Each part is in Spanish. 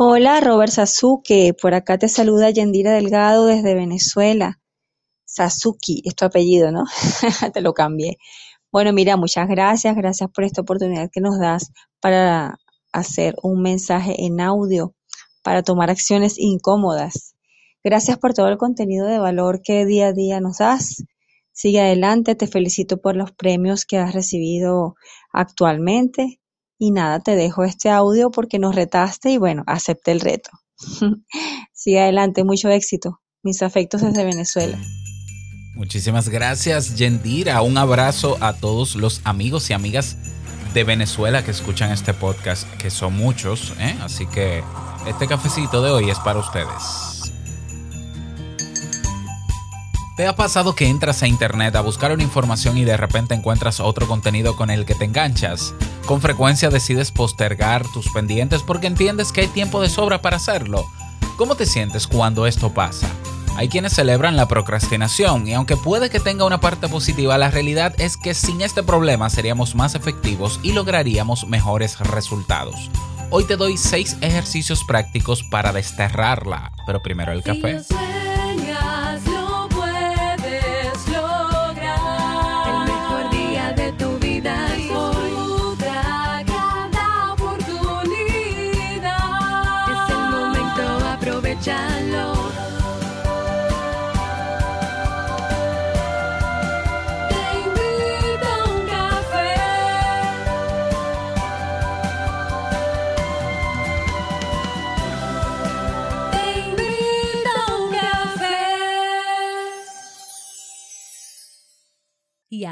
Hola, Robert Sasuke. Por acá te saluda Yandira Delgado desde Venezuela. Sasuke es tu apellido, ¿no? Te lo cambié. Bueno, mira, muchas gracias. Gracias por esta oportunidad que nos das para hacer un mensaje en audio, para tomar acciones incómodas. Gracias por todo el contenido de valor que día a día nos das. Sigue adelante. Te felicito por los premios que has recibido actualmente. Y nada, te dejo este audio porque nos retaste y bueno, acepté el reto. Sigue adelante, mucho éxito. Mis afectos desde Venezuela. Muchísimas gracias, Yendira. Un abrazo a todos los amigos y amigas de Venezuela que escuchan este podcast, que son muchos, ¿eh? así que este cafecito de hoy es para ustedes. ¿Te ha pasado que entras a internet a buscar una información y de repente encuentras otro contenido con el que te enganchas? Con frecuencia decides postergar tus pendientes porque entiendes que hay tiempo de sobra para hacerlo. ¿Cómo te sientes cuando esto pasa? Hay quienes celebran la procrastinación y aunque puede que tenga una parte positiva, la realidad es que sin este problema seríamos más efectivos y lograríamos mejores resultados. Hoy te doy 6 ejercicios prácticos para desterrarla, pero primero el café.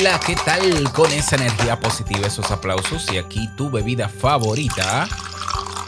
Hola, ¿qué tal con esa energía positiva, esos aplausos y aquí tu bebida favorita?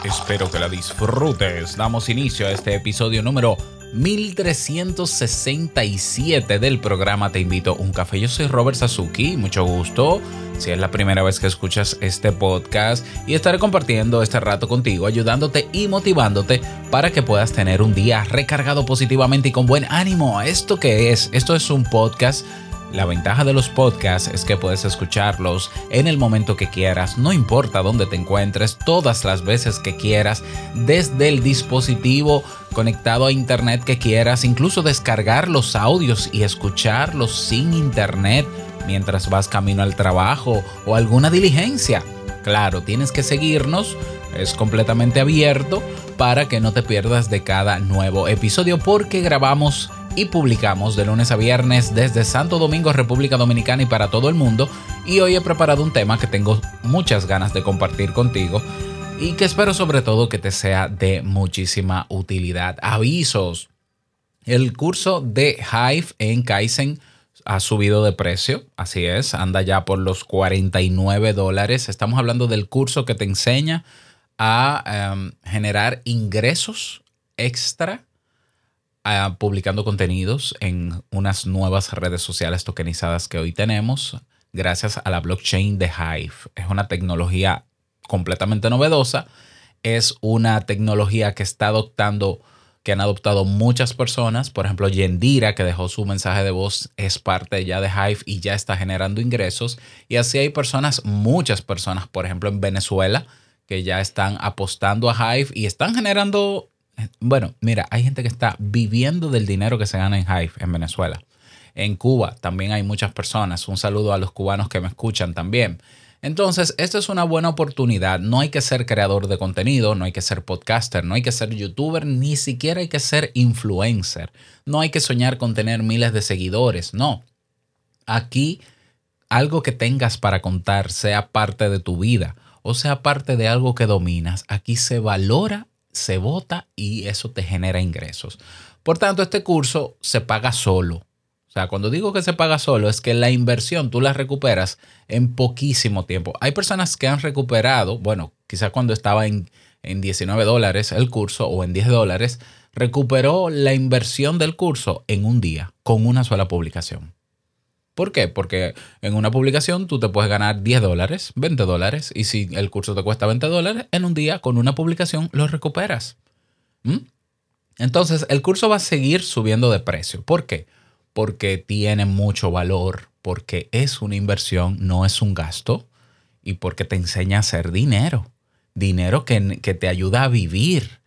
Espero que la disfrutes. Damos inicio a este episodio número 1367 del programa Te invito a un café. Yo soy Robert Sasuki, mucho gusto. Si es la primera vez que escuchas este podcast y estaré compartiendo este rato contigo, ayudándote y motivándote para que puedas tener un día recargado positivamente y con buen ánimo. ¿Esto qué es? Esto es un podcast la ventaja de los podcasts es que puedes escucharlos en el momento que quieras, no importa dónde te encuentres, todas las veces que quieras, desde el dispositivo conectado a internet que quieras, incluso descargar los audios y escucharlos sin internet mientras vas camino al trabajo o alguna diligencia. Claro, tienes que seguirnos, es completamente abierto para que no te pierdas de cada nuevo episodio porque grabamos y publicamos de lunes a viernes desde Santo Domingo, República Dominicana y para todo el mundo. Y hoy he preparado un tema que tengo muchas ganas de compartir contigo y que espero sobre todo que te sea de muchísima utilidad. Avisos. El curso de Hive en Kaizen ha subido de precio, así es, anda ya por los 49 dólares. Estamos hablando del curso que te enseña a em, generar ingresos extra publicando contenidos en unas nuevas redes sociales tokenizadas que hoy tenemos gracias a la blockchain de Hive. Es una tecnología completamente novedosa. Es una tecnología que está adoptando, que han adoptado muchas personas. Por ejemplo, Yendira, que dejó su mensaje de voz, es parte ya de Hive y ya está generando ingresos. Y así hay personas, muchas personas, por ejemplo, en Venezuela, que ya están apostando a Hive y están generando bueno, mira, hay gente que está viviendo del dinero que se gana en Hive en Venezuela. En Cuba también hay muchas personas. Un saludo a los cubanos que me escuchan también. Entonces, esta es una buena oportunidad. No hay que ser creador de contenido, no hay que ser podcaster, no hay que ser youtuber, ni siquiera hay que ser influencer. No hay que soñar con tener miles de seguidores, no. Aquí, algo que tengas para contar, sea parte de tu vida o sea parte de algo que dominas, aquí se valora se vota y eso te genera ingresos. Por tanto, este curso se paga solo. O sea, cuando digo que se paga solo, es que la inversión tú la recuperas en poquísimo tiempo. Hay personas que han recuperado, bueno, quizás cuando estaba en, en 19 dólares el curso o en 10 dólares, recuperó la inversión del curso en un día con una sola publicación. ¿Por qué? Porque en una publicación tú te puedes ganar 10 dólares, 20 dólares, y si el curso te cuesta 20 dólares, en un día con una publicación lo recuperas. ¿Mm? Entonces, el curso va a seguir subiendo de precio. ¿Por qué? Porque tiene mucho valor, porque es una inversión, no es un gasto, y porque te enseña a hacer dinero. Dinero que, que te ayuda a vivir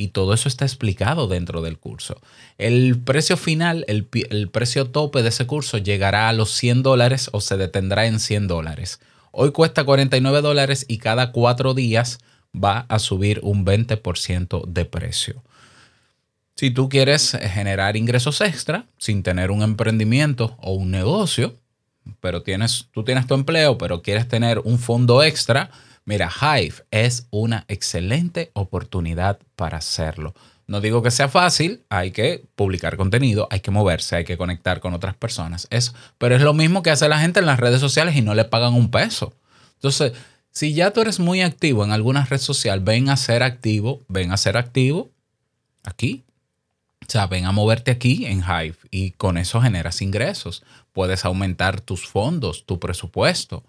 y todo eso está explicado dentro del curso. El precio final, el, precio tope de ese curso llegará a los 100 dólares o se detendrá en 100 dólares. Hoy cuesta 49 dólares y cada cuatro días va a subir un 20% de precio. Si tú quieres generar ingresos extra sin tener un emprendimiento o un negocio, pero tienes, tú tienes tu empleo, pero quieres tener un fondo extra, Mira, Hive es una excelente oportunidad para hacerlo. No digo que sea fácil, hay que publicar contenido, hay que moverse, hay que conectar con otras personas. Eso, pero es lo mismo que hace la gente en las redes sociales y no le pagan un peso. Entonces, si ya tú eres muy activo en alguna red social, ven a ser activo, ven a ser activo aquí. O sea, ven a moverte aquí en Hive y con eso generas ingresos. Puedes aumentar tus fondos, tu presupuesto.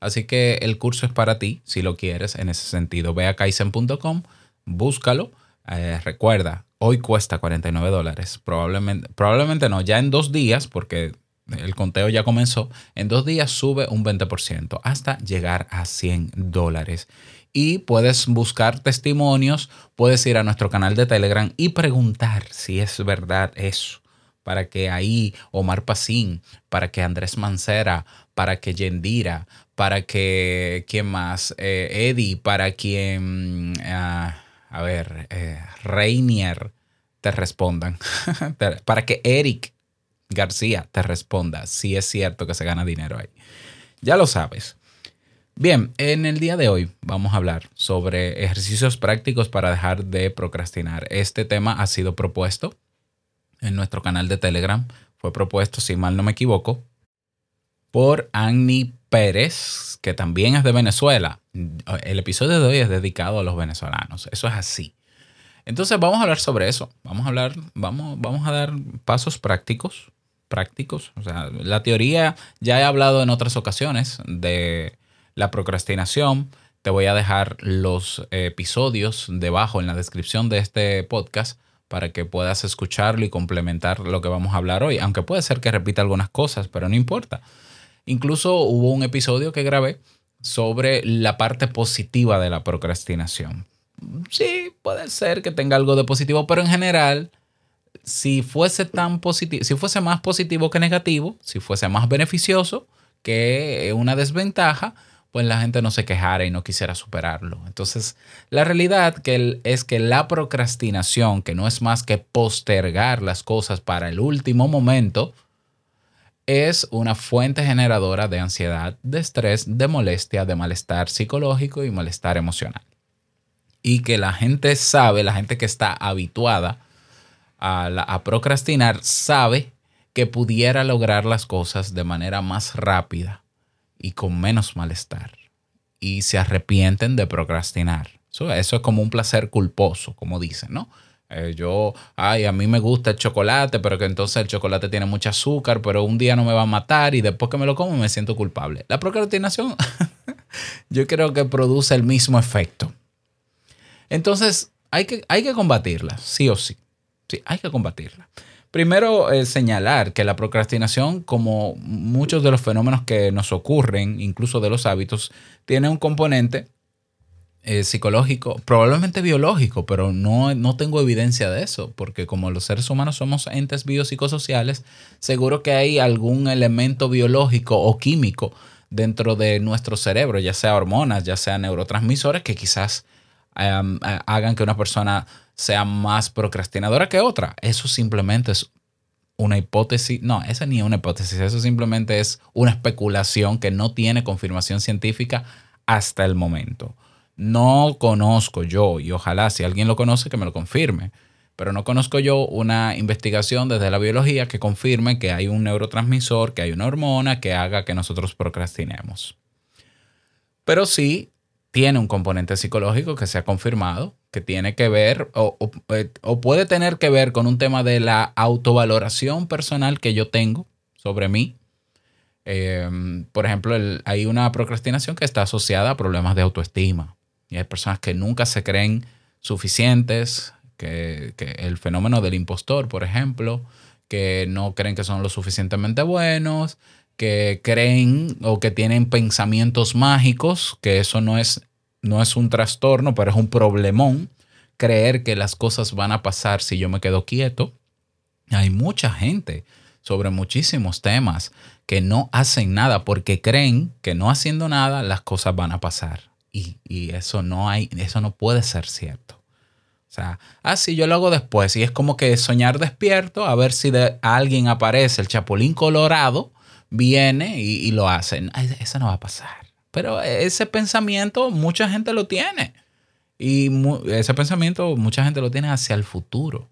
Así que el curso es para ti, si lo quieres, en ese sentido. Ve a kaizen.com, búscalo. Eh, recuerda, hoy cuesta 49 dólares. Probablemente, probablemente no, ya en dos días, porque el conteo ya comenzó, en dos días sube un 20% hasta llegar a 100 dólares. Y puedes buscar testimonios, puedes ir a nuestro canal de Telegram y preguntar si es verdad eso para que ahí Omar Pacín, para que Andrés Mancera, para que Yendira, para que, ¿quién más? Eh, Eddie, para quien, ah, a ver, eh, te respondan, para que Eric García te responda si es cierto que se gana dinero ahí. Ya lo sabes. Bien, en el día de hoy vamos a hablar sobre ejercicios prácticos para dejar de procrastinar. Este tema ha sido propuesto en nuestro canal de Telegram. Fue propuesto, si mal no me equivoco, por Annie Pérez, que también es de Venezuela. El episodio de hoy es dedicado a los venezolanos. Eso es así. Entonces vamos a hablar sobre eso. Vamos a hablar, vamos, vamos a dar pasos prácticos. Prácticos. O sea, la teoría ya he hablado en otras ocasiones de la procrastinación. Te voy a dejar los episodios debajo en la descripción de este podcast para que puedas escucharlo y complementar lo que vamos a hablar hoy. Aunque puede ser que repita algunas cosas, pero no importa. Incluso hubo un episodio que grabé sobre la parte positiva de la procrastinación. Sí, puede ser que tenga algo de positivo, pero en general, si fuese tan positivo, si fuese más positivo que negativo, si fuese más beneficioso que una desventaja, pues la gente no se quejara y no quisiera superarlo. Entonces, la realidad es que la procrastinación, que no es más que postergar las cosas para el último momento, es una fuente generadora de ansiedad, de estrés, de molestia, de malestar psicológico y malestar emocional. Y que la gente sabe, la gente que está habituada a, procrastinar, sabe que pudiera lograr las cosas de manera más rápida y con menos malestar. Y se arrepienten de procrastinar. Eso, eso es como un placer culposo, como dicen, ¿no? Eh, yo, ay, a mí me gusta el chocolate, pero que entonces el chocolate tiene mucho azúcar, pero un día no me va a matar y después que me lo como me siento culpable. La procrastinación yo creo que produce el mismo efecto. Entonces, hay que, hay que combatirla, sí o sí. Sí, hay que combatirla. Primero, eh, señalar que la procrastinación, como muchos de los fenómenos que nos ocurren, incluso de los hábitos, tiene un componente eh, psicológico, probablemente biológico, pero no, no tengo evidencia de eso, porque como los seres humanos somos entes biopsicosociales, seguro que hay algún elemento biológico o químico dentro de nuestro cerebro, ya sea hormonas, ya sea neurotransmisores, que quizás hagan que una persona sea más procrastinadora que otra. Eso simplemente es una hipótesis, no, esa ni es una hipótesis, eso simplemente es una especulación que no tiene confirmación científica hasta el momento. No conozco yo, y ojalá si alguien lo conoce que me lo confirme, pero no conozco yo una investigación desde la biología que confirme que hay un neurotransmisor, que hay una hormona que haga que nosotros procrastinemos. Pero sí tiene un componente psicológico que se ha confirmado, que tiene que ver o, eh, puede tener que ver con un tema de la autovaloración personal que yo tengo sobre mí. Em, por ejemplo, hay una procrastinación que está asociada a problemas de autoestima. Y hay personas que nunca se creen suficientes, que, el fenómeno del impostor, por ejemplo, que no creen que son lo suficientemente buenos, que creen o que tienen pensamientos mágicos, que eso no es, no es un trastorno, pero es un problemón, creer que las cosas van a pasar si yo me quedo quieto. Hay mucha gente sobre muchísimos temas que no hacen nada porque creen que no haciendo nada las cosas van a pasar. Y, eso no hay, eso no puede ser cierto. O sea, ah, sí, yo lo hago después. Y es como que soñar despierto, a ver si alguien aparece el chapulín colorado viene y, lo hacen. eso no va a pasar. Pero ese pensamiento mucha gente lo tiene. Y ese pensamiento mucha gente lo tiene hacia el futuro.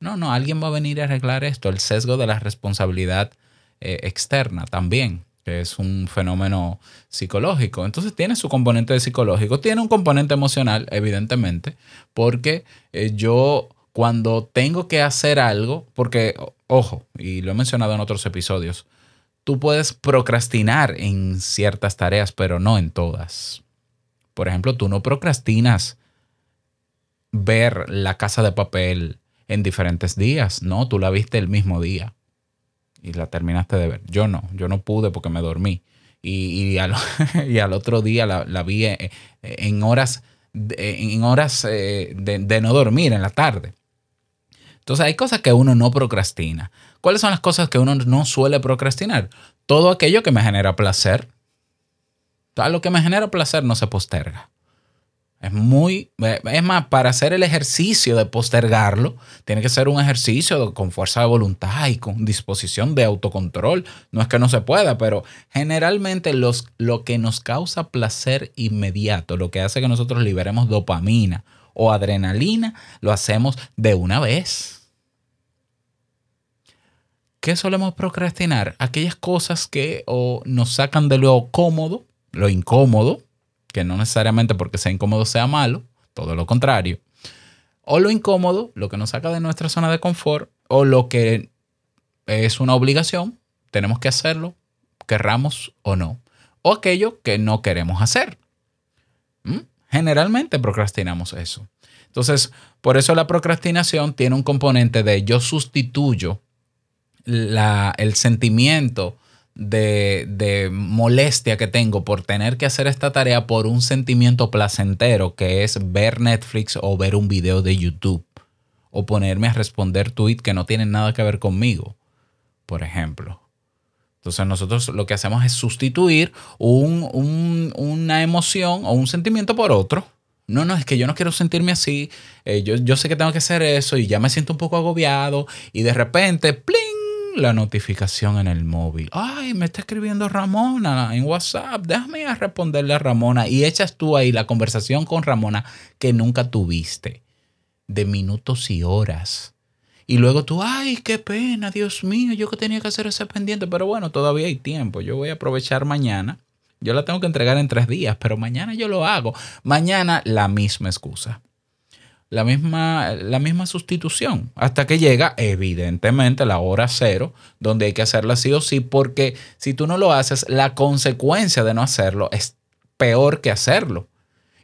No, no, alguien va a venir a arreglar esto. El sesgo de la responsabilidad eh, externa también, que es un fenómeno psicológico. Entonces tiene su componente psicológico, tiene un componente emocional, evidentemente, porque eh, yo cuando tengo que hacer algo, porque, ojo, y lo he mencionado en otros episodios, tú puedes procrastinar en ciertas tareas, pero no en todas. Por ejemplo, tú no procrastinas ver la casa de papel en diferentes días, ¿no? Tú la viste el mismo día y la terminaste de ver. Yo no, yo no pude porque me dormí. Y, al, otro día la, vi eh, en, horas, en horas eh, de no dormir en la tarde. Entonces hay cosas que uno no procrastina. ¿Cuáles son las cosas que uno no suele procrastinar? Todo aquello que me genera placer. Todo lo que me genera placer no se posterga. Es muy, es más, para hacer el ejercicio de postergarlo, tiene que ser un ejercicio con fuerza de voluntad y con disposición de autocontrol. No es que no se pueda, pero generalmente los, lo que nos causa placer inmediato, lo que hace que nosotros liberemos dopamina o adrenalina, lo hacemos de una vez. ¿Qué solemos procrastinar? Aquellas cosas que o nos sacan de lo cómodo, lo incómodo, que no necesariamente porque sea incómodo sea malo, todo lo contrario. O lo incómodo, lo que nos saca de nuestra zona de confort, o lo que es una obligación, tenemos que hacerlo, querramos o no. O aquello que no queremos hacer. ¿Mm? Generalmente procrastinamos eso. Entonces, por eso la procrastinación tiene un componente de yo sustituyo el sentimiento de, molestia que tengo por tener que hacer esta tarea por un sentimiento placentero que es ver Netflix o ver un video de YouTube o ponerme a responder tweets que no tienen nada que ver conmigo, por ejemplo. Entonces nosotros lo que hacemos es sustituir una emoción o un sentimiento por otro. No, no, es que yo no quiero sentirme así. Eh, yo, yo sé que tengo que hacer eso y ya me siento un poco agobiado y de repente, ¡pling! La notificación en el móvil. Ay, me está escribiendo Ramona en WhatsApp. Déjame a responderle a Ramona. Y echas tú ahí la conversación con Ramona que nunca tuviste. De minutos y horas. Y luego tú, ay, qué pena, Dios mío, yo que tenía que hacer ese pendiente. Pero bueno, todavía hay tiempo. Yo voy a aprovechar mañana. Yo la tengo que entregar en tres días, pero mañana yo lo hago. Mañana la misma excusa la misma, la misma sustitución hasta que llega evidentemente la hora cero donde hay que hacerla sí o sí porque si tú no lo haces la consecuencia de no hacerlo es peor que hacerlo.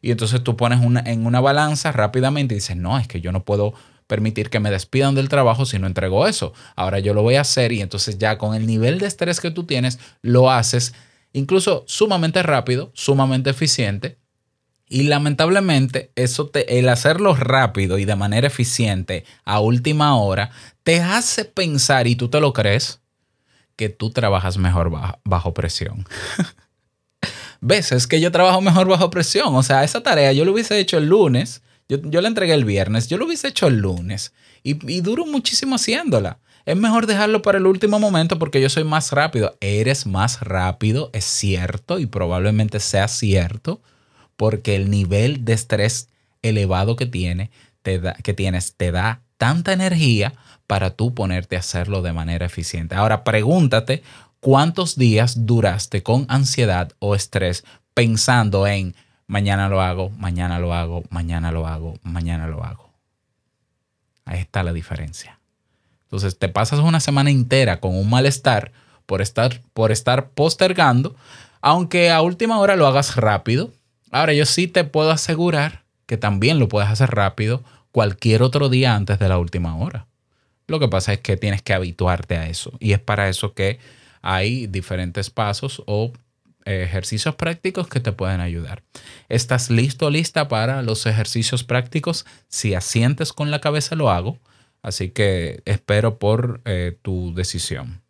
Y entonces tú pones una, en una balanza rápidamente y dices no es que yo no puedo permitir que me despidan del trabajo si no entrego eso. Ahora yo lo voy a hacer y entonces ya con el nivel de estrés que tú tienes lo haces incluso sumamente rápido sumamente eficiente y lamentablemente, eso te, el hacerlo rápido y de manera eficiente a última hora te hace pensar, y tú te lo crees, que tú trabajas mejor bajo, presión. ¿Ves? Es que yo trabajo mejor bajo presión. O sea, esa tarea yo lo hubiese hecho el lunes, yo, yo la entregué el viernes, yo lo hubiese hecho el lunes y, y duro muchísimo haciéndola. Es mejor dejarlo para el último momento porque yo soy más rápido. Eres más rápido, es cierto y probablemente sea cierto porque el nivel de estrés elevado que, tiene, te da, que tienes te da tanta energía para tú ponerte a hacerlo de manera eficiente. Ahora pregúntate cuántos días duraste con ansiedad o estrés pensando en Mañana lo hago, mañana lo hago, mañana lo hago, mañana lo hago. Ahí está la diferencia. Entonces te pasas una semana entera con un malestar por estar, por estar postergando, aunque a última hora lo hagas rápido. Ahora yo sí te puedo asegurar que también lo puedes hacer rápido cualquier otro día antes de la última hora. Lo que pasa es que tienes que habituarte a eso y es para eso que hay diferentes pasos o ejercicios prácticos que te pueden ayudar. ¿Estás listo o lista para los ejercicios prácticos? Si asientes con la cabeza lo hago, así que espero por eh, tu decisión.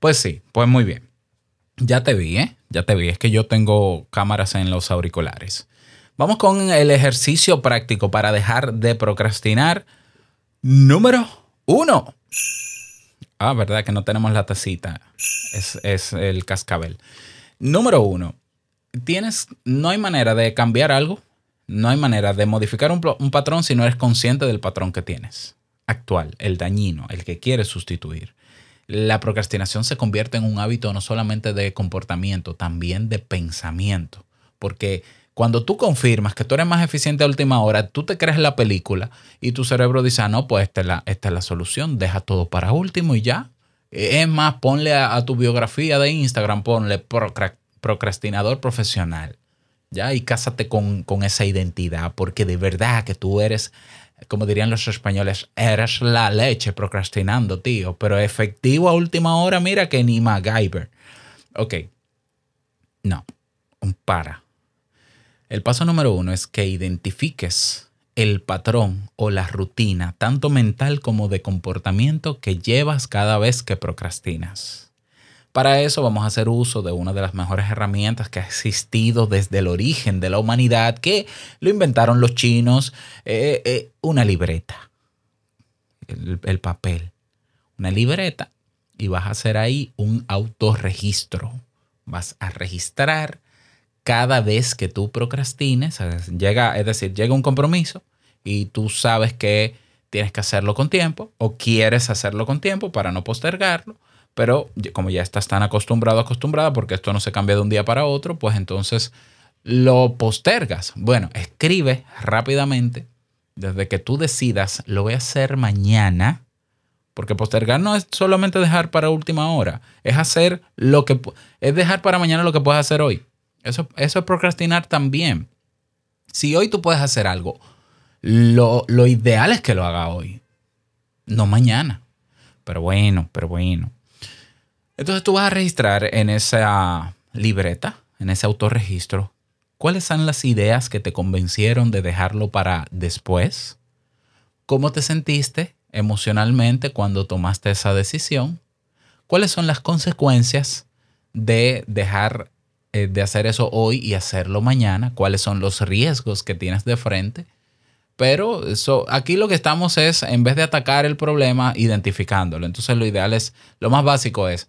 Pues sí, pues muy bien. Ya te vi, ¿eh? Ya te vi, es que yo tengo cámaras en los auriculares. Vamos con el ejercicio práctico para dejar de procrastinar. Número uno. Ah, verdad que no tenemos la tacita. Es, es el cascabel. Número uno, tienes, no hay manera de cambiar algo, no hay manera de modificar un, un, patrón si no eres consciente del patrón que tienes actual, el dañino, el que quieres sustituir. La procrastinación se convierte en un hábito no solamente de comportamiento, también de pensamiento, porque cuando tú confirmas que tú eres más eficiente a última hora, tú te crees la película y tu cerebro dice, ah, no, pues esta es la, solución, deja todo para último y ya, es más, ponle a, tu biografía de Instagram, ponle procrastinador profesional. ¿ya? Y cásate con, esa identidad, porque de verdad que tú eres, como dirían los españoles, eres la leche procrastinando, tío. Pero efectivo a última hora, mira que ni MacGyver. Ok. No, un para. El paso número uno es que identifiques el patrón o la rutina, tanto mental como de comportamiento, que llevas cada vez que procrastinas. Para eso vamos a hacer uso de una de las mejores herramientas que ha existido desde el origen de la humanidad, que lo inventaron los chinos, eh, eh, una libreta, el, el papel, una libreta, y vas a hacer ahí un autorregistro. Vas a registrar cada vez que tú procrastines, llega, es decir, llega un compromiso y tú sabes que tienes que hacerlo con tiempo o quieres hacerlo con tiempo para no postergarlo, pero como ya estás tan acostumbrado, acostumbrada, porque esto no se cambia de un día para otro, pues entonces lo postergas. Bueno, escribe rápidamente, desde que tú decidas, lo voy a hacer mañana, porque postergar no es solamente dejar para última hora, es hacer lo que es dejar para mañana lo que puedes hacer hoy. Eso, eso es procrastinar también. Si hoy tú puedes hacer algo, lo, lo ideal es que lo haga hoy, no mañana. Pero bueno, pero bueno. Entonces tú vas a registrar en esa libreta, en ese autorregistro, cuáles son las ideas que te convencieron de dejarlo para después, cómo te sentiste emocionalmente cuando tomaste esa decisión, cuáles son las consecuencias de dejar eh, de hacer eso hoy y hacerlo mañana, cuáles son los riesgos que tienes de frente. Pero eso, aquí lo que estamos es, en vez de atacar el problema, identificándolo. Entonces lo ideal es, lo más básico es,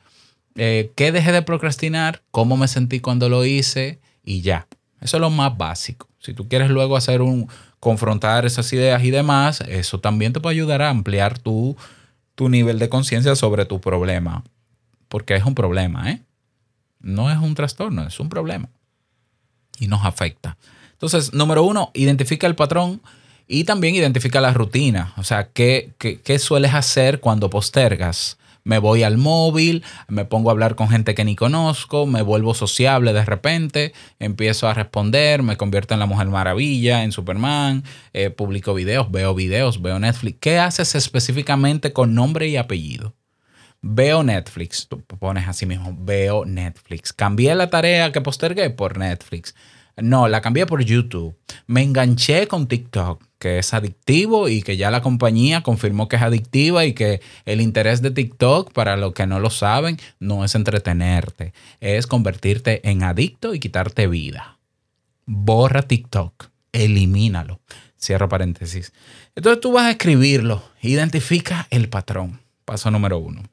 eh, ¿qué dejé de procrastinar? ¿Cómo me sentí cuando lo hice? Y ya. Eso es lo más básico. Si tú quieres luego hacer un, confrontar esas ideas y demás, eso también te puede ayudar a ampliar tu, tu nivel de conciencia sobre tu problema. Porque es un problema, ¿eh? No es un trastorno, es un problema. Y nos afecta. Entonces, número uno, identifica el patrón y también identifica la rutina. O sea, ¿qué, qué, sueles hacer cuando postergas? Me voy al móvil, me pongo a hablar con gente que ni conozco, me vuelvo sociable de repente, empiezo a responder, me convierto en la Mujer Maravilla, en Superman, eh, publico videos, veo videos, veo Netflix. ¿Qué haces específicamente con nombre y apellido? Veo Netflix, tú pones así mismo, veo Netflix. Cambié la tarea que postergué por Netflix. No, la cambié por YouTube. Me enganché con TikTok, que es adictivo y que ya la compañía confirmó que es adictiva y que el interés de TikTok, para los que no lo saben, no es entretenerte, es convertirte en adicto y quitarte vida. Borra TikTok, elimínalo. Cierro paréntesis. Entonces tú vas a escribirlo, identifica el patrón. Paso número uno.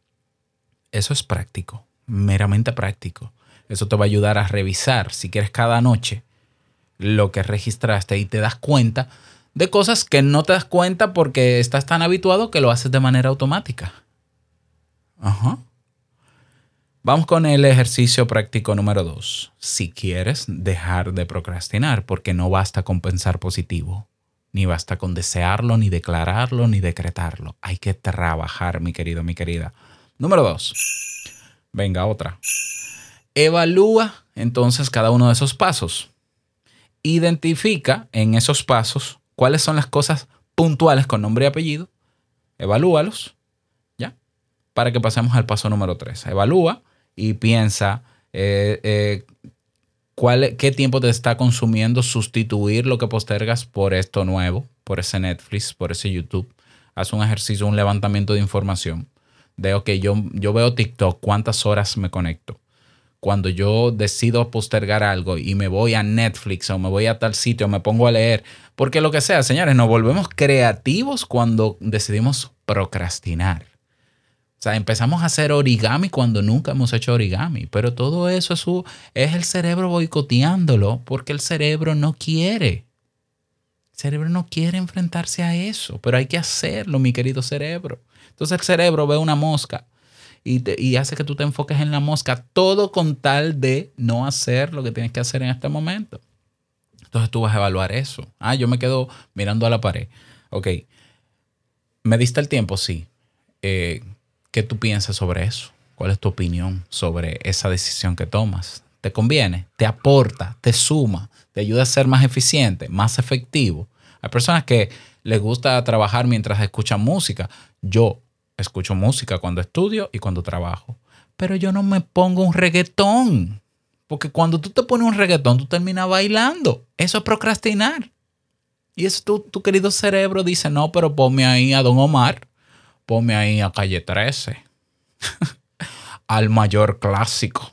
Eso es práctico, meramente práctico. Eso te va a ayudar a revisar, si quieres, cada noche lo que registraste y te das cuenta de cosas que no te das cuenta porque estás tan habituado que lo haces de manera automática. Ajá. Vamos con el ejercicio práctico número dos. Si quieres dejar de procrastinar, porque no basta con pensar positivo, ni basta con desearlo, ni declararlo, ni decretarlo. Hay que trabajar, mi querido, mi querida. Número dos. Venga, otra. Evalúa entonces cada uno de esos pasos. Identifica en esos pasos cuáles son las cosas puntuales con nombre y apellido. Evalúalos, ¿ya? Para que pasemos al paso número tres. Evalúa y piensa eh, eh, cuál, qué tiempo te está consumiendo sustituir lo que postergas por esto nuevo, por ese Netflix, por ese YouTube. Haz un ejercicio, un levantamiento de información. De, ok, yo, yo veo TikTok, ¿cuántas horas me conecto? Cuando yo decido postergar algo y me voy a Netflix o me voy a tal sitio, me pongo a leer, porque lo que sea, señores, nos volvemos creativos cuando decidimos procrastinar. O sea, empezamos a hacer origami cuando nunca hemos hecho origami, pero todo eso es, es el cerebro boicoteándolo porque el cerebro no quiere. El cerebro no quiere enfrentarse a eso, pero hay que hacerlo, mi querido cerebro. Entonces el cerebro ve una mosca y, hace que tú te enfoques en la mosca, todo con tal de no hacer lo que tienes que hacer en este momento. Entonces tú vas a evaluar eso. Ah, yo me quedo mirando a la pared. Ok. ¿Me diste el tiempo? Sí. Eh, ¿Qué tú piensas sobre eso? ¿Cuál es tu opinión sobre esa decisión que tomas? ¿Te conviene? ¿Te aporta? ¿Te suma? ¿Te ayuda a ser más eficiente, más efectivo? Hay personas que les gusta trabajar mientras escuchan música. Yo escucho música cuando estudio y cuando trabajo. Pero yo no me pongo un reggaetón. Porque cuando tú te pones un reggaetón, tú terminas bailando. Eso es procrastinar. Y eso tu, querido cerebro dice, no, pero ponme ahí a Don Omar ponme ahí a calle 13, al mayor clásico.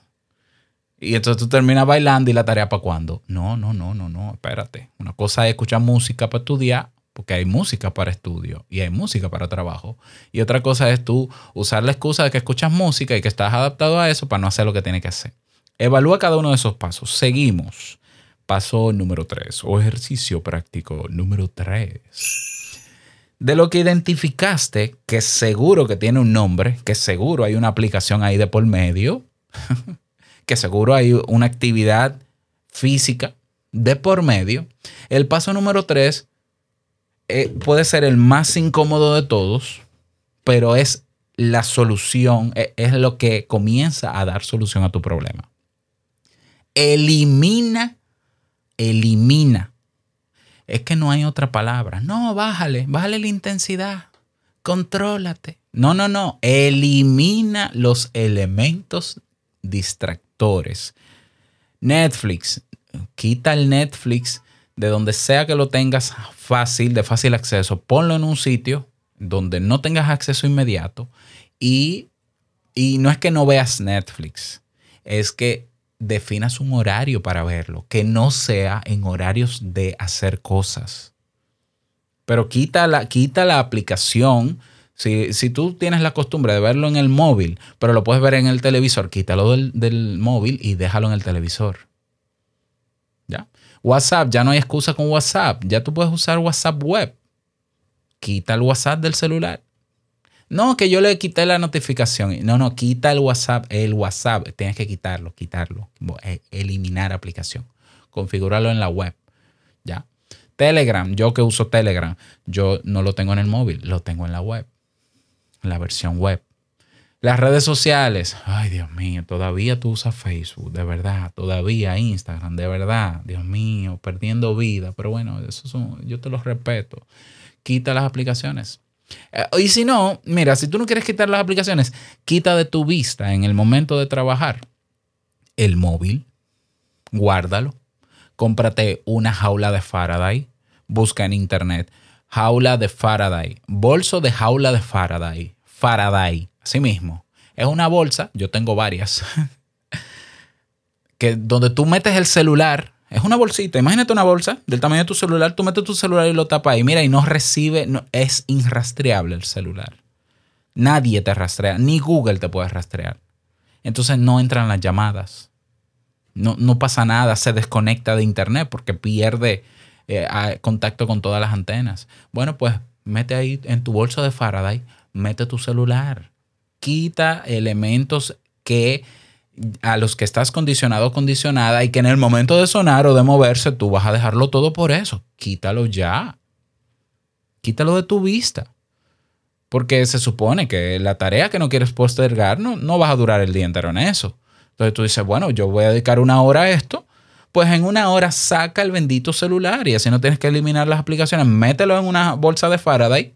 Y entonces tú terminas bailando y la tarea para cuándo. No, no, no, no, no, espérate. Una cosa es escuchar música para estudiar, porque hay música para estudio y hay música para trabajo. Y otra cosa es tú usar la excusa de que escuchas música y que estás adaptado a eso para no hacer lo que tienes que hacer. Evalúa cada uno de esos pasos. Seguimos. Paso número 3 o ejercicio práctico número 3 de lo que identificaste, que seguro que tiene un nombre, que seguro hay una aplicación ahí de por medio, que seguro hay una actividad física de por medio, el paso número tres eh, puede ser el más incómodo de todos, pero es la solución, e, es lo que comienza a dar solución a tu problema. Elimina, elimina es que no hay otra palabra. No, bájale, bájale la intensidad. Contrólate. No, no, no. Elimina los elementos distractores. Netflix. Quita el Netflix de donde sea que lo tengas fácil, de fácil acceso. Ponlo en un sitio donde no tengas acceso inmediato. Y, y no es que no veas Netflix. Es que definas un horario para verlo, que no sea en horarios de hacer cosas. Pero quita la, quita la aplicación. Si, si, tú tienes la costumbre de verlo en el móvil, pero lo puedes ver en el televisor, quítalo del, del móvil y déjalo en el televisor. WhatsApp, ya no hay excusa con WhatsApp. Ya tú puedes usar WhatsApp web. Quita el WhatsApp del celular no, que yo le quité la notificación. No, no, quita el WhatsApp. El WhatsApp, tienes que quitarlo, quitarlo. E, eliminar aplicación. Configurarlo en la web. ¿Ya? Telegram, yo que uso Telegram, yo no lo tengo en el móvil, lo tengo en la web. En la versión web. Las redes sociales, ay Dios mío, todavía tú usas Facebook, de verdad, todavía Instagram, de verdad, Dios mío, perdiendo vida, pero bueno, eso son, yo te lo respeto. Quita las aplicaciones, eh, y si no, mira, si tú no quieres quitar las aplicaciones, quita de tu vista en el momento de trabajar el móvil, guárdalo, cómprate una jaula de Faraday, busca en internet jaula de Faraday, bolso de jaula de Faraday, Faraday, así mismo. Es una bolsa, yo tengo varias, que donde tú metes el celular es una bolsita. Imagínate una bolsa del tamaño de tu celular. Tú metes tu celular y lo tapas ahí. Mira, y no recibe. No, es irrastreable el celular. Nadie te rastrea. Ni Google te puede rastrear. Entonces no entran las llamadas. No, no pasa nada. Se desconecta de internet porque pierde eh, contacto con todas las antenas. Bueno, pues mete ahí en tu bolsa de Faraday. Mete tu celular. Quita elementos que a los que estás condicionado o condicionada y que en el momento de sonar o de moverse tú vas a dejarlo todo por eso. Quítalo ya. Quítalo de tu vista. Porque se supone que la tarea que no quieres postergar no, no vas a durar el día entero en eso. Entonces tú dices, bueno, yo voy a dedicar una hora a esto. Pues en una hora saca el bendito celular y así no tienes que eliminar las aplicaciones. Mételo en una bolsa de Faraday.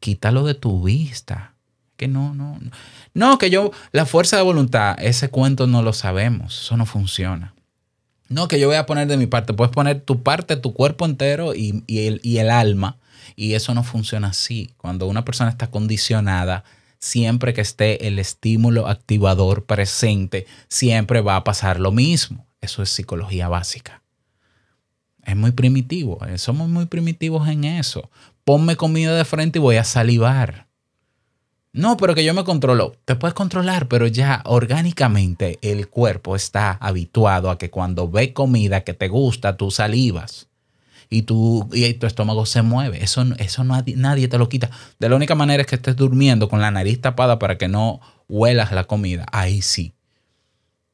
Quítalo de tu vista. No, no, no. Que yo, la fuerza de voluntad, ese cuento no lo sabemos. Eso no funciona. No, que yo voy a poner de mi parte. Puedes poner tu parte, tu cuerpo entero y, el, y el alma. Y eso no funciona así. Cuando una persona está condicionada, siempre que esté el estímulo activador presente, siempre va a pasar lo mismo. Eso es psicología básica. Es muy primitivo. Eh, somos muy primitivos en eso. Ponme comida de frente y voy a salivar. No, pero que yo me controlo. Te puedes controlar, pero ya orgánicamente el cuerpo está habituado a que cuando ve comida que te gusta, tú salivas. Y, tu, y tu estómago se mueve. Eso, eso nadie, nadie te lo quita. De la única manera es que estés durmiendo con la nariz tapada para que no huelas la comida. Ahí sí.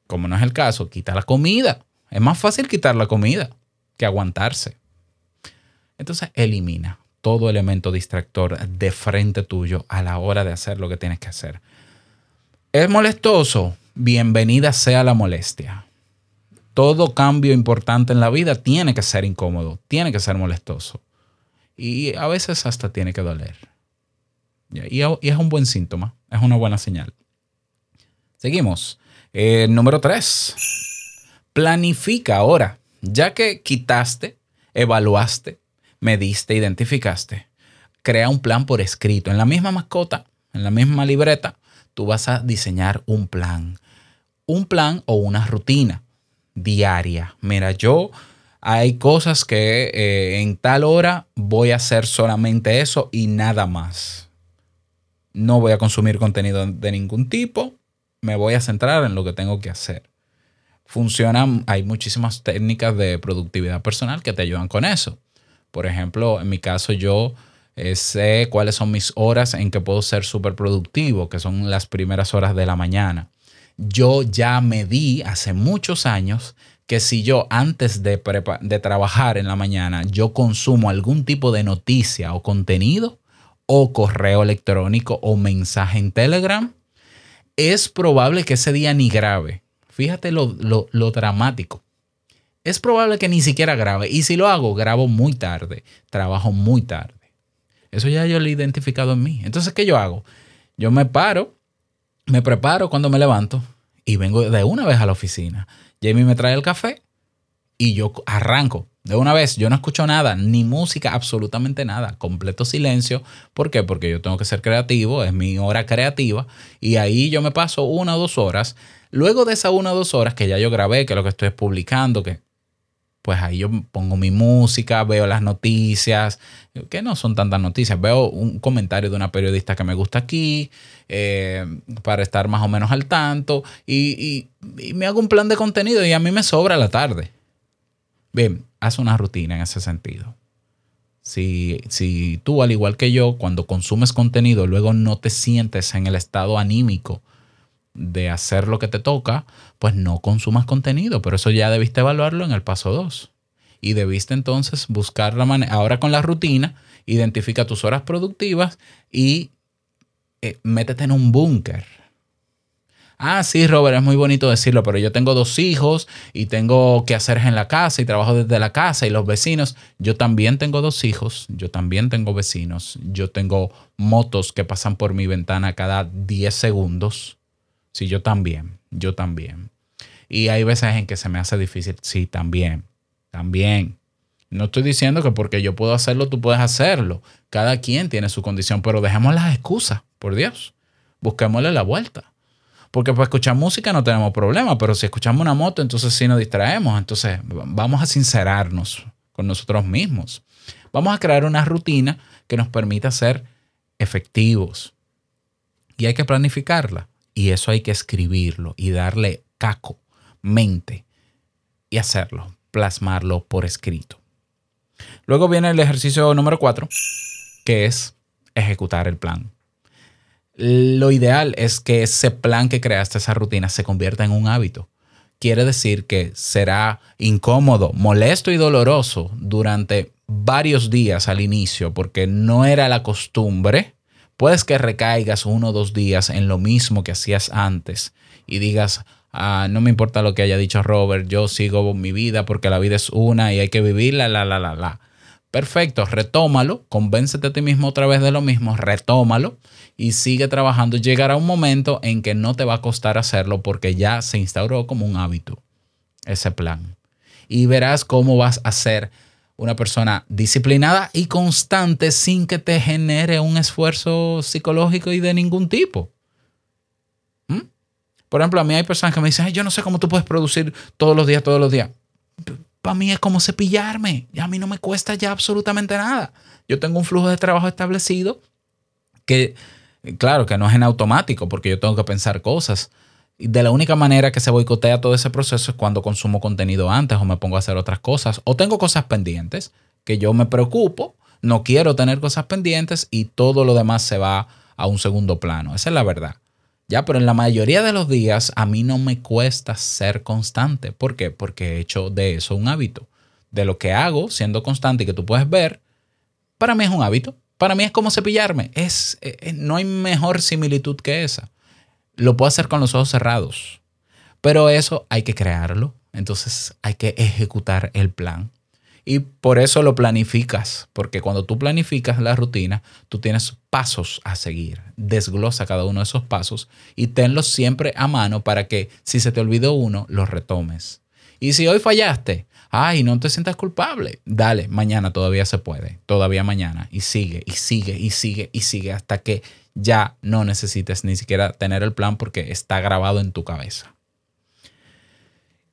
Como no es el caso, quita la comida. Es más fácil quitar la comida que aguantarse. Entonces elimina todo elemento distractor de frente tuyo a la hora de hacer lo que tienes que hacer. ¿Es molestoso? Bienvenida sea la molestia. Todo cambio importante en la vida tiene que ser incómodo, tiene que ser molestoso. Y a veces hasta tiene que doler. Y es un buen síntoma, es una buena señal. Seguimos. Eh, número 3. Planifica ahora. Ya que quitaste, evaluaste, mediste, identificaste, crea un plan por escrito. En la misma mascota, en la misma libreta, tú vas a diseñar un plan. Un plan o una rutina diaria. Mira, yo hay cosas que eh, en tal hora voy a hacer solamente eso y nada más. No voy a consumir contenido de ningún tipo. Me voy a centrar en lo que tengo que hacer. Funcionan, hay muchísimas técnicas de productividad personal que te ayudan con eso. Por ejemplo, en mi caso yo eh, sé cuáles son mis horas en que puedo ser súper productivo, que son las primeras horas de la mañana. Yo ya me di hace muchos años que si yo antes de, de trabajar en la mañana, yo consumo algún tipo de noticia o contenido, o correo electrónico o mensaje en Telegram, es probable que ese día ni grave. Fíjate lo, lo dramático es probable que ni siquiera grabe. Y si lo hago, grabo muy tarde, trabajo muy tarde. Eso ya yo lo he identificado en mí. Entonces, ¿qué yo hago? Yo me paro, me preparo cuando me levanto y vengo de una vez a la oficina. Jamie me trae el café y yo arranco. De una vez, yo no escucho nada, ni música, absolutamente nada. Completo silencio. ¿Por qué? Porque yo tengo que ser creativo, es mi hora creativa. Y ahí yo me paso una o dos horas. Luego de esa una o dos horas que ya yo grabé, que lo que estoy publicando, que pues ahí yo pongo mi música, veo las noticias, que no son tantas noticias, veo un comentario de una periodista que me gusta aquí, eh, para estar más o menos al tanto, y, me hago un plan de contenido y a mí me sobra la tarde. Bien, haz una rutina en ese sentido. Si, si tú, al igual que yo, cuando consumes contenido, luego no te sientes en el estado anímico de hacer lo que te toca, pues no consumas contenido, pero eso ya debiste evaluarlo en el paso 2. Y debiste entonces buscar la manera, ahora con la rutina, identifica tus horas productivas y eh, métete en un búnker. Ah, sí, Robert, es muy bonito decirlo, pero yo tengo dos hijos y tengo que hacer en la casa y trabajo desde la casa y los vecinos. Yo también tengo dos hijos, yo también tengo vecinos, yo tengo motos que pasan por mi ventana cada 10 segundos. Sí, yo también, yo también. Y hay veces en que se me hace difícil. Sí, también, también. No estoy diciendo que porque yo puedo hacerlo, tú puedes hacerlo. Cada quien tiene su condición, pero dejemos las excusas, por Dios. Busquémosle la vuelta. Porque para escuchar música no tenemos problema, pero si escuchamos una moto, entonces sí nos distraemos. Entonces vamos a sincerarnos con nosotros mismos. Vamos a crear una rutina que nos permita ser efectivos. Y hay que planificarla. Y eso hay que escribirlo y darle caco, mente y hacerlo, plasmarlo por escrito. Luego viene el ejercicio número cuatro, que es ejecutar el plan. lo ideal es que ese plan que creaste, esa rutina, se convierta en un hábito. Quiere decir que será incómodo, molesto y doloroso durante varios días al inicio porque no era la costumbre. Puedes que recaigas uno o dos días en lo mismo que hacías antes y digas, ah, no me importa lo que haya dicho Robert, yo sigo mi vida porque la vida es una y hay que vivirla, la, la, la, la. Perfecto, retómalo, convéncete a ti mismo otra vez de lo mismo, retómalo y sigue trabajando. Llegará un momento en que no te va a costar hacerlo porque ya se instauró como un hábito ese plan. Y verás cómo vas a ser una persona disciplinada y constante sin que te genere un esfuerzo psicológico y de ningún tipo. ¿Mm? Por ejemplo, a mí hay personas que me dicen, yo no sé cómo tú puedes producir todos los días, todos los días para mí es como cepillarme. A mí no me cuesta ya absolutamente nada. Yo tengo un flujo de trabajo establecido que, claro, que no es en automático porque yo tengo que pensar cosas. De la única manera que se boicotea todo ese proceso es cuando consumo contenido antes o me pongo a hacer otras cosas o tengo cosas pendientes que yo me preocupo, no quiero tener cosas pendientes y todo lo demás se va a un segundo plano. Esa es la verdad. Ya, pero en la mayoría de los días a mí no me cuesta ser constante. ¿Por qué? Porque he hecho de eso un hábito. De lo que hago siendo constante y que tú puedes ver, para mí es un hábito. Para mí es como cepillarme. Es, eh, eh, no hay mejor similitud que esa. Lo puedo hacer con los ojos cerrados. Pero eso hay que crearlo. Entonces hay que ejecutar el plan. Y por eso lo planificas, porque cuando tú planificas la rutina, tú tienes pasos a seguir. Desglosa cada uno de esos pasos y tenlos siempre a mano para que si se te olvidó uno, los retomes. Y si hoy fallaste, ay, no te sientas culpable. Dale, mañana todavía se puede, todavía mañana. Y sigue, y sigue, y sigue, y sigue hasta que ya no necesites ni siquiera tener el plan porque está grabado en tu cabeza.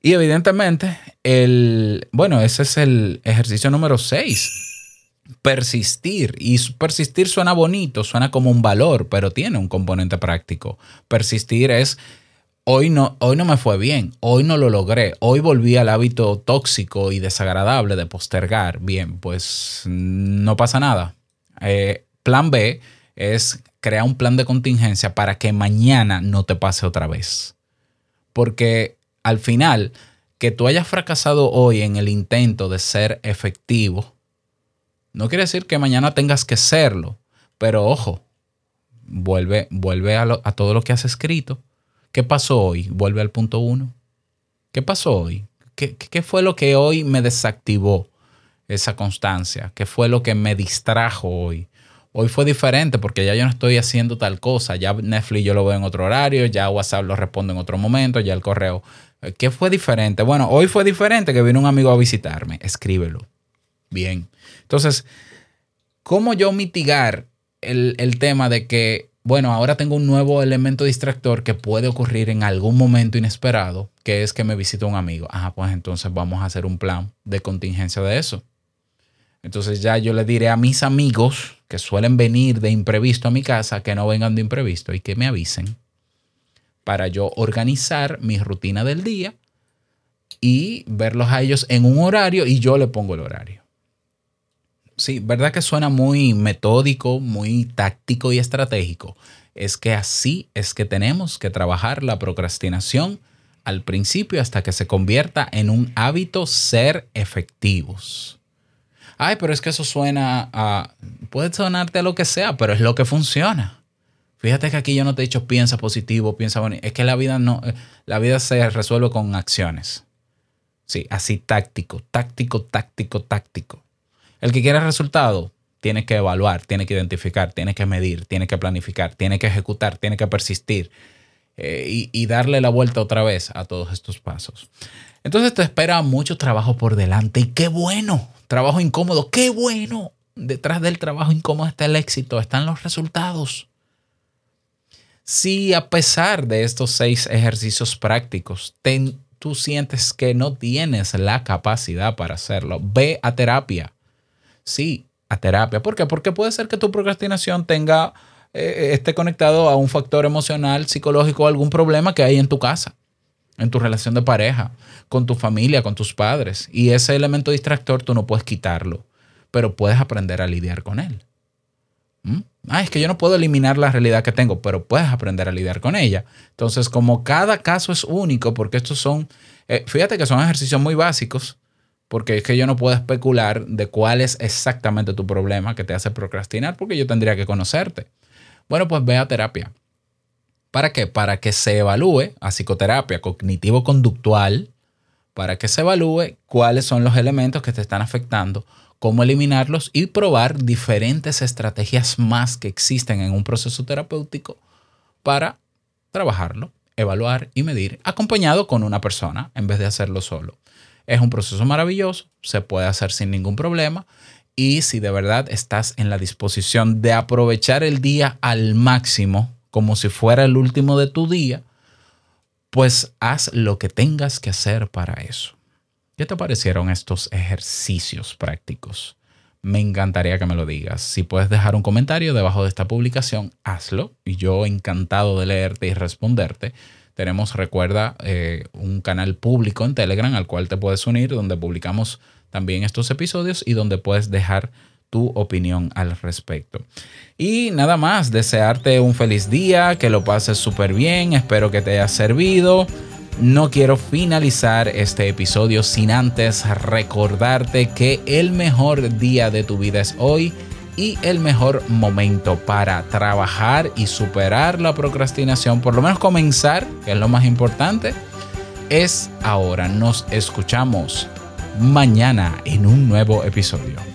Y evidentemente, el, bueno, ese es el ejercicio número 6. Persistir. Y persistir suena bonito, suena como un valor, pero tiene un componente práctico. Persistir es, hoy no, hoy no me fue bien, hoy no lo logré, hoy volví al hábito tóxico y desagradable de postergar. Bien, pues no pasa nada. Eh, plan B es crear un plan de contingencia para que mañana no te pase otra vez. Porque al final, que tú hayas fracasado hoy en el intento de ser efectivo, no quiere decir que mañana tengas que serlo, pero ojo, vuelve, vuelve a, todo lo que has escrito. ¿Qué pasó hoy? Vuelve al punto uno. ¿Qué pasó hoy? ¿Qué, ¿Qué, fue lo que hoy me desactivó esa constancia? ¿Qué fue lo que me distrajo hoy? Hoy fue diferente porque ya yo no estoy haciendo tal cosa. Ya Netflix yo lo veo en otro horario, ya WhatsApp lo respondo en otro momento, ya el correo ¿Qué fue diferente? Bueno, hoy fue diferente que vino un amigo a visitarme. Escríbelo. Bien. Entonces, ¿cómo yo mitigar el, el, tema de que, bueno, ahora tengo un nuevo elemento distractor que puede ocurrir en algún momento inesperado, que es que me visita un amigo? Ah, pues entonces vamos a hacer un plan de contingencia de eso. Entonces ya yo le diré a mis amigos que suelen venir de imprevisto a mi casa que no vengan de imprevisto y que me avisen para yo organizar mi rutina del día y verlos a ellos en un horario y yo le pongo el horario. Sí, verdad que suena muy metódico, muy táctico y estratégico. Es que así es que tenemos que trabajar la procrastinación al principio hasta que se convierta en un hábito ser efectivos. Ay, pero es que eso suena a... Puede sonarte a lo que sea, pero es lo que funciona. Fíjate que aquí yo no te he dicho piensa positivo, piensa bonito. Es que la vida no, eh, la vida se resuelve con acciones. Sí, así táctico, táctico, táctico, táctico. El que quiere resultado tiene que evaluar, tiene que identificar, tiene que medir, tiene que planificar, tiene que ejecutar, tiene que persistir eh, y darle la vuelta otra vez a todos estos pasos. Entonces te espera mucho trabajo por delante y qué bueno, trabajo incómodo, qué bueno. Detrás del trabajo incómodo está el éxito, están los resultados. Si a pesar de estos seis ejercicios prácticos tú sientes que no tienes la capacidad para hacerlo, ve a terapia. Sí, a terapia. ¿Por qué? Porque puede ser que tu procrastinación tenga, eh, esté conectado a un factor emocional, psicológico, algún problema que hay en tu casa, en tu relación de pareja, con tu familia, con tus padres. Y ese elemento distractor tú no puedes quitarlo, pero puedes aprender a lidiar con él. ¿Mm? Ah, es que yo no puedo eliminar la realidad que tengo, pero puedes aprender a lidiar con ella. Entonces, como cada caso es único, porque estos son, eh, fíjate que son ejercicios muy básicos, porque es que yo no puedo especular de cuál es exactamente tu problema que te hace procrastinar, porque yo tendría que conocerte. Bueno, pues ve a terapia. ¿Para qué? Para que se evalúe a psicoterapia cognitivo-conductual, para que se evalúe cuáles son los elementos que te están afectando cómo eliminarlos y probar diferentes estrategias más que existen en un proceso terapéutico para trabajarlo, evaluar y medir, acompañado con una persona en vez de hacerlo solo. Es un proceso maravilloso, se puede hacer sin ningún problema y si de verdad estás en la disposición de aprovechar el día al máximo, como si fuera el último de tu día, pues haz lo que tengas que hacer para eso. ¿Qué te parecieron estos ejercicios prácticos? Me encantaría que me lo digas. Si puedes dejar un comentario debajo de esta publicación, hazlo. Y yo encantado de leerte y responderte. Tenemos, recuerda, eh, un canal público en Telegram al cual te puedes unir, donde publicamos también estos episodios y donde puedes dejar tu opinión al respecto. Y nada más, desearte un feliz día, que lo pases súper bien, espero que te haya servido. No quiero finalizar este episodio sin antes recordarte que el mejor día de tu vida es hoy y el mejor momento para trabajar y superar la procrastinación, por lo menos comenzar, que es lo más importante, es ahora. Nos escuchamos mañana en un nuevo episodio.